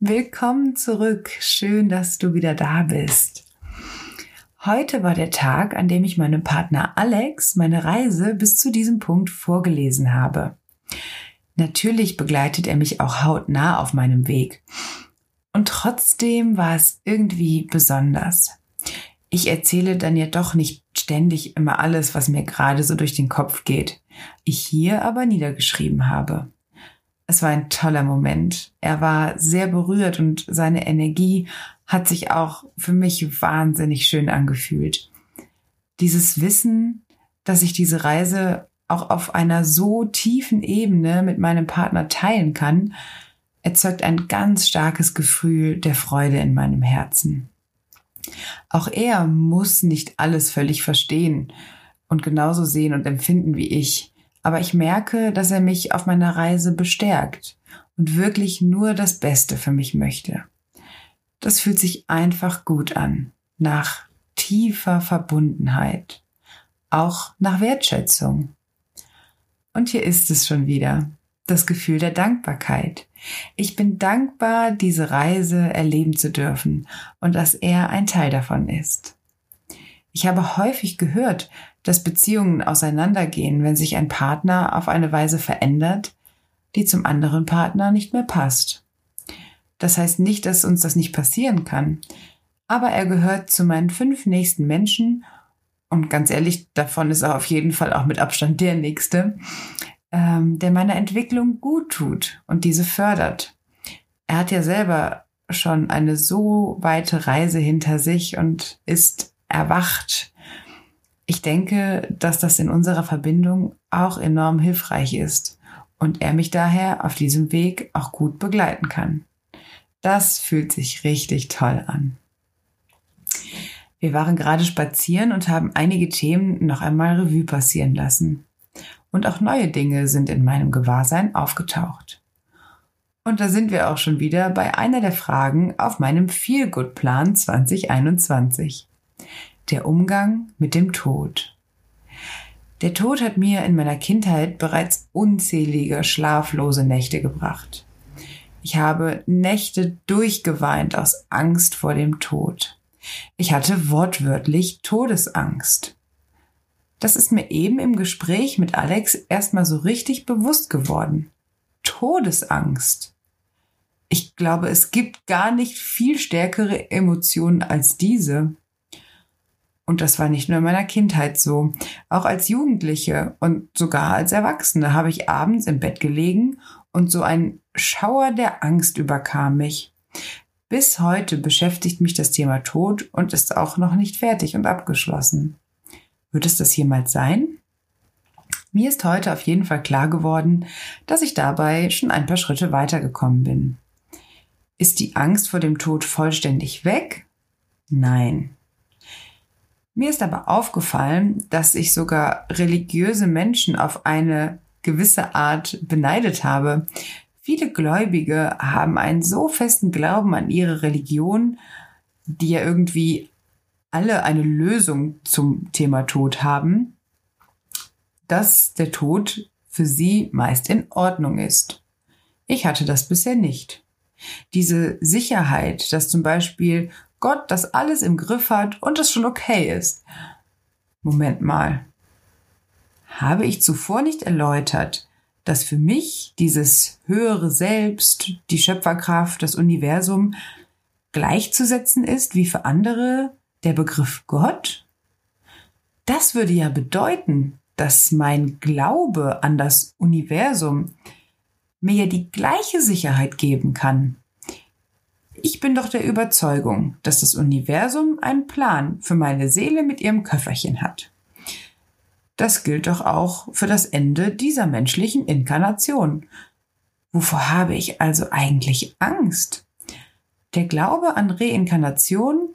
Willkommen zurück. Schön, dass du wieder da bist. Heute war der Tag, an dem ich meinem Partner Alex meine Reise bis zu diesem Punkt vorgelesen habe. Natürlich begleitet er mich auch hautnah auf meinem Weg. Und trotzdem war es irgendwie besonders. Ich erzähle dann ja doch nicht ständig immer alles, was mir gerade so durch den Kopf geht. Ich hier aber niedergeschrieben habe. Es war ein toller Moment. Er war sehr berührt und seine Energie hat sich auch für mich wahnsinnig schön angefühlt. Dieses Wissen, dass ich diese Reise auch auf einer so tiefen Ebene mit meinem Partner teilen kann, erzeugt ein ganz starkes Gefühl der Freude in meinem Herzen. Auch er muss nicht alles völlig verstehen und genauso sehen und empfinden wie ich aber ich merke, dass er mich auf meiner Reise bestärkt und wirklich nur das Beste für mich möchte. Das fühlt sich einfach gut an, nach tiefer Verbundenheit, auch nach Wertschätzung. Und hier ist es schon wieder, das Gefühl der Dankbarkeit. Ich bin dankbar, diese Reise erleben zu dürfen und dass er ein Teil davon ist. Ich habe häufig gehört, dass Beziehungen auseinandergehen, wenn sich ein Partner auf eine Weise verändert, die zum anderen Partner nicht mehr passt. Das heißt nicht, dass uns das nicht passieren kann, aber er gehört zu meinen fünf nächsten Menschen und ganz ehrlich, davon ist er auf jeden Fall auch mit Abstand der nächste, ähm, der meiner Entwicklung gut tut und diese fördert. Er hat ja selber schon eine so weite Reise hinter sich und ist erwacht ich denke, dass das in unserer Verbindung auch enorm hilfreich ist und er mich daher auf diesem Weg auch gut begleiten kann. Das fühlt sich richtig toll an. Wir waren gerade spazieren und haben einige Themen noch einmal Revue passieren lassen. Und auch neue Dinge sind in meinem Gewahrsein aufgetaucht. Und da sind wir auch schon wieder bei einer der Fragen auf meinem Feel Good Plan 2021 der Umgang mit dem Tod. Der Tod hat mir in meiner Kindheit bereits unzählige schlaflose Nächte gebracht. Ich habe Nächte durchgeweint aus Angst vor dem Tod. Ich hatte wortwörtlich Todesangst. Das ist mir eben im Gespräch mit Alex erstmal so richtig bewusst geworden. Todesangst. Ich glaube, es gibt gar nicht viel stärkere Emotionen als diese. Und das war nicht nur in meiner Kindheit so. Auch als Jugendliche und sogar als Erwachsene habe ich abends im Bett gelegen und so ein Schauer der Angst überkam mich. Bis heute beschäftigt mich das Thema Tod und ist auch noch nicht fertig und abgeschlossen. Wird es das jemals sein? Mir ist heute auf jeden Fall klar geworden, dass ich dabei schon ein paar Schritte weitergekommen bin. Ist die Angst vor dem Tod vollständig weg? Nein. Mir ist aber aufgefallen, dass ich sogar religiöse Menschen auf eine gewisse Art beneidet habe. Viele Gläubige haben einen so festen Glauben an ihre Religion, die ja irgendwie alle eine Lösung zum Thema Tod haben, dass der Tod für sie meist in Ordnung ist. Ich hatte das bisher nicht. Diese Sicherheit, dass zum Beispiel Gott das alles im Griff hat und es schon okay ist. Moment mal. Habe ich zuvor nicht erläutert, dass für mich dieses höhere Selbst, die Schöpferkraft, das Universum gleichzusetzen ist wie für andere der Begriff Gott? Das würde ja bedeuten, dass mein Glaube an das Universum mir ja die gleiche Sicherheit geben kann ich bin doch der Überzeugung, dass das Universum einen Plan für meine Seele mit ihrem Köfferchen hat. Das gilt doch auch für das Ende dieser menschlichen Inkarnation. Wovor habe ich also eigentlich Angst? Der Glaube an Reinkarnation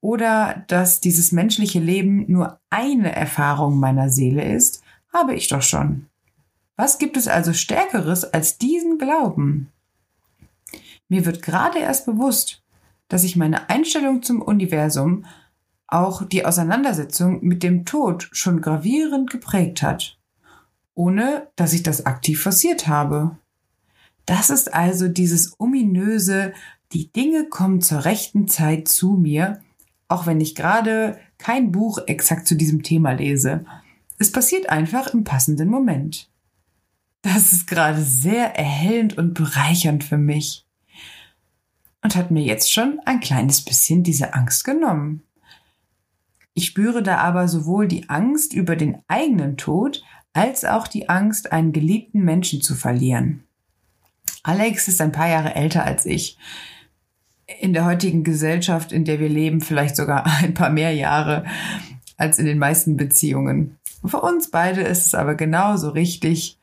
oder dass dieses menschliche Leben nur eine Erfahrung meiner Seele ist, habe ich doch schon. Was gibt es also Stärkeres als diesen Glauben? Mir wird gerade erst bewusst, dass ich meine Einstellung zum Universum auch die Auseinandersetzung mit dem Tod schon gravierend geprägt hat, ohne dass ich das aktiv forciert habe. Das ist also dieses ominöse, die Dinge kommen zur rechten Zeit zu mir, auch wenn ich gerade kein Buch exakt zu diesem Thema lese. Es passiert einfach im passenden Moment. Das ist gerade sehr erhellend und bereichernd für mich. Und hat mir jetzt schon ein kleines bisschen diese Angst genommen. Ich spüre da aber sowohl die Angst über den eigenen Tod als auch die Angst, einen geliebten Menschen zu verlieren. Alex ist ein paar Jahre älter als ich. In der heutigen Gesellschaft, in der wir leben, vielleicht sogar ein paar mehr Jahre als in den meisten Beziehungen. Für uns beide ist es aber genauso richtig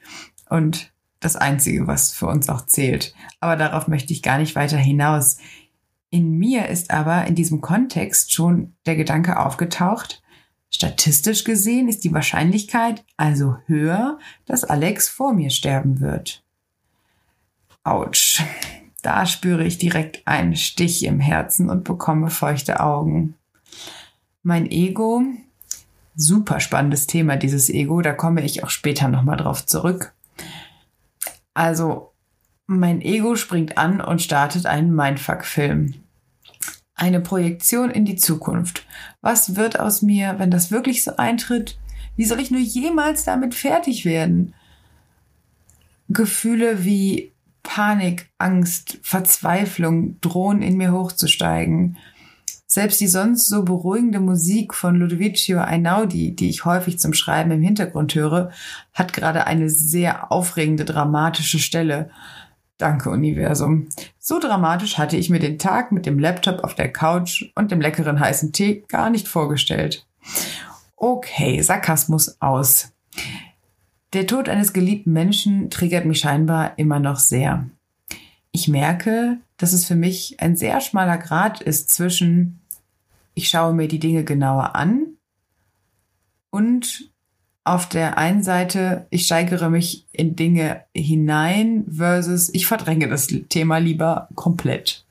und das Einzige, was für uns auch zählt. Aber darauf möchte ich gar nicht weiter hinaus. In mir ist aber in diesem Kontext schon der Gedanke aufgetaucht, statistisch gesehen ist die Wahrscheinlichkeit also höher, dass Alex vor mir sterben wird. Autsch. Da spüre ich direkt einen Stich im Herzen und bekomme feuchte Augen. Mein Ego, super spannendes Thema, dieses Ego, da komme ich auch später nochmal drauf zurück. Also mein Ego springt an und startet einen Mindfuck-Film. Eine Projektion in die Zukunft. Was wird aus mir, wenn das wirklich so eintritt? Wie soll ich nur jemals damit fertig werden? Gefühle wie Panik, Angst, Verzweiflung drohen in mir hochzusteigen. Selbst die sonst so beruhigende Musik von Ludovicio Einaudi, die ich häufig zum Schreiben im Hintergrund höre, hat gerade eine sehr aufregende, dramatische Stelle. Danke, Universum. So dramatisch hatte ich mir den Tag mit dem Laptop auf der Couch und dem leckeren heißen Tee gar nicht vorgestellt. Okay, Sarkasmus aus. Der Tod eines geliebten Menschen triggert mich scheinbar immer noch sehr. Ich merke, dass es für mich ein sehr schmaler Grad ist zwischen ich schaue mir die Dinge genauer an und auf der einen Seite, ich steigere mich in Dinge hinein versus ich verdränge das Thema lieber komplett.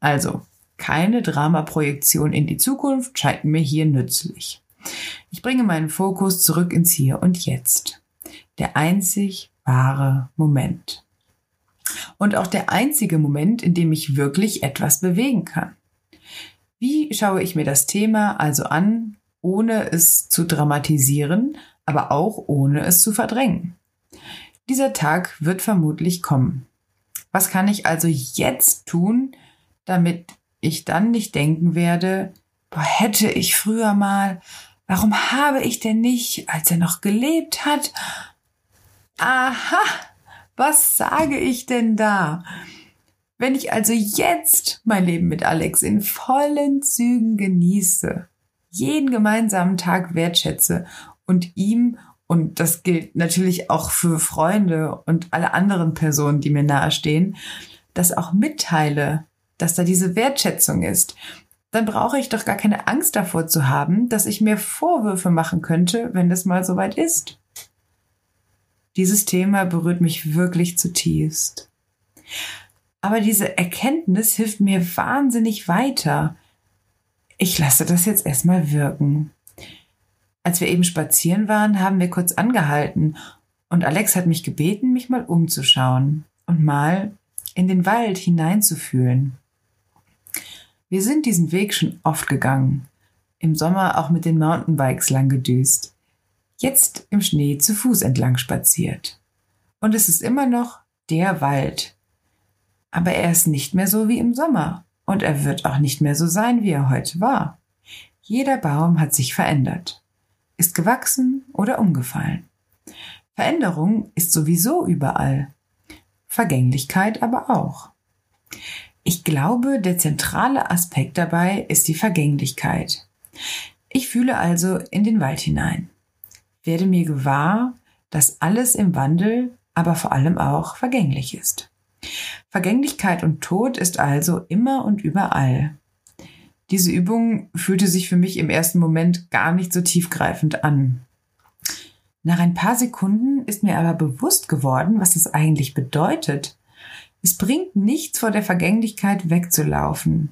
Also, keine Dramaprojektion in die Zukunft scheint mir hier nützlich. Ich bringe meinen Fokus zurück ins Hier und Jetzt. Der einzig wahre Moment. Und auch der einzige Moment, in dem ich wirklich etwas bewegen kann. Wie schaue ich mir das Thema also an, ohne es zu dramatisieren, aber auch ohne es zu verdrängen? Dieser Tag wird vermutlich kommen. Was kann ich also jetzt tun, damit ich dann nicht denken werde, boah, hätte ich früher mal, warum habe ich denn nicht, als er noch gelebt hat? Aha, was sage ich denn da? Wenn ich also jetzt mein Leben mit Alex in vollen Zügen genieße, jeden gemeinsamen Tag wertschätze und ihm, und das gilt natürlich auch für Freunde und alle anderen Personen, die mir nahestehen, das auch mitteile, dass da diese Wertschätzung ist, dann brauche ich doch gar keine Angst davor zu haben, dass ich mir Vorwürfe machen könnte, wenn es mal soweit ist. Dieses Thema berührt mich wirklich zutiefst. Aber diese Erkenntnis hilft mir wahnsinnig weiter. Ich lasse das jetzt erstmal wirken. Als wir eben spazieren waren, haben wir kurz angehalten und Alex hat mich gebeten, mich mal umzuschauen und mal in den Wald hineinzufühlen. Wir sind diesen Weg schon oft gegangen, im Sommer auch mit den Mountainbikes lang gedüst, jetzt im Schnee zu Fuß entlang spaziert. Und es ist immer noch der Wald, aber er ist nicht mehr so wie im Sommer und er wird auch nicht mehr so sein, wie er heute war. Jeder Baum hat sich verändert, ist gewachsen oder umgefallen. Veränderung ist sowieso überall, Vergänglichkeit aber auch. Ich glaube, der zentrale Aspekt dabei ist die Vergänglichkeit. Ich fühle also in den Wald hinein, werde mir gewahr, dass alles im Wandel, aber vor allem auch vergänglich ist. Vergänglichkeit und Tod ist also immer und überall. Diese Übung fühlte sich für mich im ersten Moment gar nicht so tiefgreifend an. Nach ein paar Sekunden ist mir aber bewusst geworden, was es eigentlich bedeutet. Es bringt nichts vor der Vergänglichkeit wegzulaufen.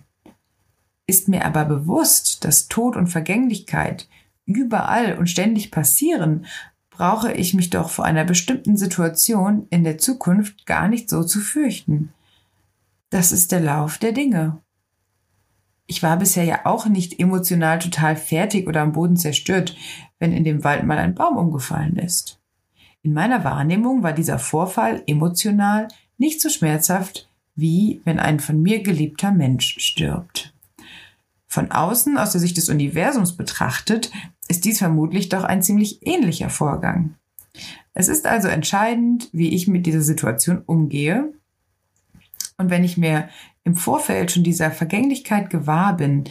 Ist mir aber bewusst, dass Tod und Vergänglichkeit überall und ständig passieren, brauche ich mich doch vor einer bestimmten Situation in der Zukunft gar nicht so zu fürchten. Das ist der Lauf der Dinge. Ich war bisher ja auch nicht emotional total fertig oder am Boden zerstört, wenn in dem Wald mal ein Baum umgefallen ist. In meiner Wahrnehmung war dieser Vorfall emotional nicht so schmerzhaft, wie wenn ein von mir geliebter Mensch stirbt. Von außen, aus der Sicht des Universums betrachtet, ist dies vermutlich doch ein ziemlich ähnlicher Vorgang. Es ist also entscheidend, wie ich mit dieser Situation umgehe. Und wenn ich mir im Vorfeld schon dieser Vergänglichkeit gewahr bin,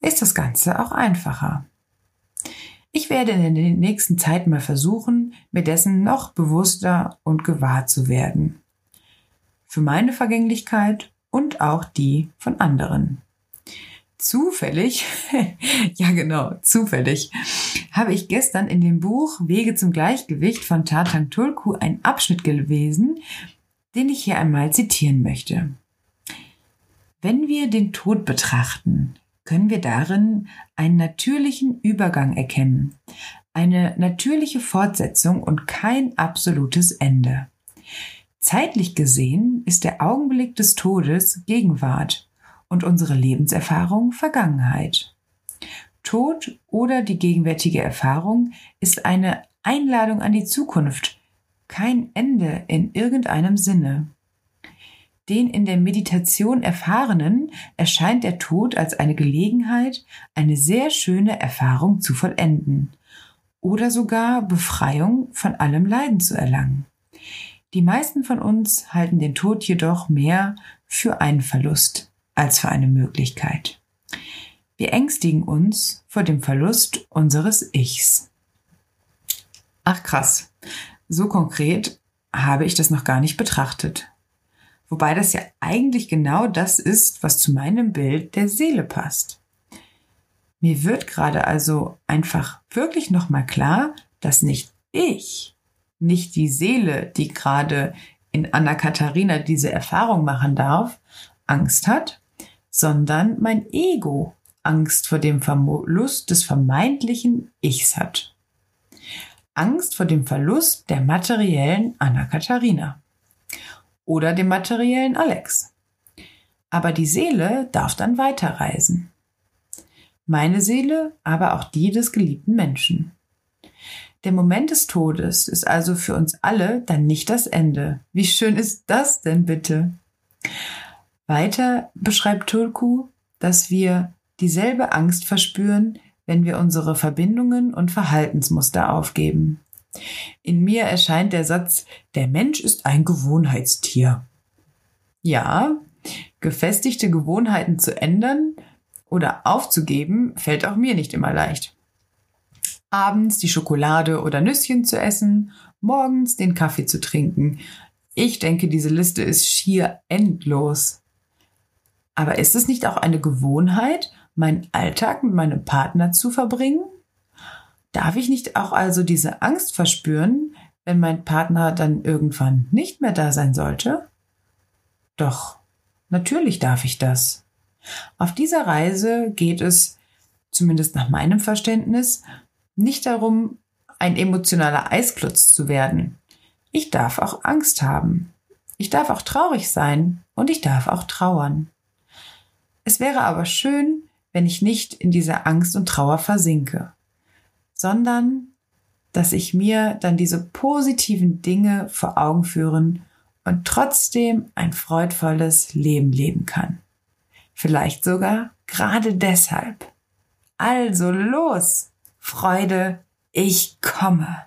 ist das Ganze auch einfacher. Ich werde in der nächsten Zeit mal versuchen, mir dessen noch bewusster und gewahr zu werden. Für meine Vergänglichkeit und auch die von anderen zufällig, ja genau, zufällig, habe ich gestern in dem Buch Wege zum Gleichgewicht von Tatang Tulku einen Abschnitt gelesen, den ich hier einmal zitieren möchte. Wenn wir den Tod betrachten, können wir darin einen natürlichen Übergang erkennen, eine natürliche Fortsetzung und kein absolutes Ende. Zeitlich gesehen ist der Augenblick des Todes Gegenwart und unsere Lebenserfahrung Vergangenheit. Tod oder die gegenwärtige Erfahrung ist eine Einladung an die Zukunft, kein Ende in irgendeinem Sinne. Den in der Meditation Erfahrenen erscheint der Tod als eine Gelegenheit, eine sehr schöne Erfahrung zu vollenden oder sogar Befreiung von allem Leiden zu erlangen. Die meisten von uns halten den Tod jedoch mehr für einen Verlust, als für eine Möglichkeit. Wir ängstigen uns vor dem Verlust unseres Ichs. Ach krass, so konkret habe ich das noch gar nicht betrachtet. Wobei das ja eigentlich genau das ist, was zu meinem Bild der Seele passt. Mir wird gerade also einfach wirklich nochmal klar, dass nicht ich, nicht die Seele, die gerade in Anna Katharina diese Erfahrung machen darf, Angst hat, sondern mein Ego Angst vor dem Verlust des vermeintlichen Ichs hat. Angst vor dem Verlust der materiellen Anna Katharina oder dem materiellen Alex. Aber die Seele darf dann weiterreisen. Meine Seele, aber auch die des geliebten Menschen. Der Moment des Todes ist also für uns alle dann nicht das Ende. Wie schön ist das denn bitte? Weiter beschreibt Tulku, dass wir dieselbe Angst verspüren, wenn wir unsere Verbindungen und Verhaltensmuster aufgeben. In mir erscheint der Satz, der Mensch ist ein Gewohnheitstier. Ja, gefestigte Gewohnheiten zu ändern oder aufzugeben, fällt auch mir nicht immer leicht. Abends die Schokolade oder Nüsschen zu essen, morgens den Kaffee zu trinken. Ich denke, diese Liste ist schier endlos. Aber ist es nicht auch eine Gewohnheit, meinen Alltag mit meinem Partner zu verbringen? Darf ich nicht auch also diese Angst verspüren, wenn mein Partner dann irgendwann nicht mehr da sein sollte? Doch, natürlich darf ich das. Auf dieser Reise geht es, zumindest nach meinem Verständnis, nicht darum, ein emotionaler Eisklotz zu werden. Ich darf auch Angst haben. Ich darf auch traurig sein und ich darf auch trauern. Es wäre aber schön, wenn ich nicht in dieser Angst und Trauer versinke, sondern dass ich mir dann diese positiven Dinge vor Augen führen und trotzdem ein freudvolles Leben leben kann. Vielleicht sogar gerade deshalb. Also los, Freude, ich komme.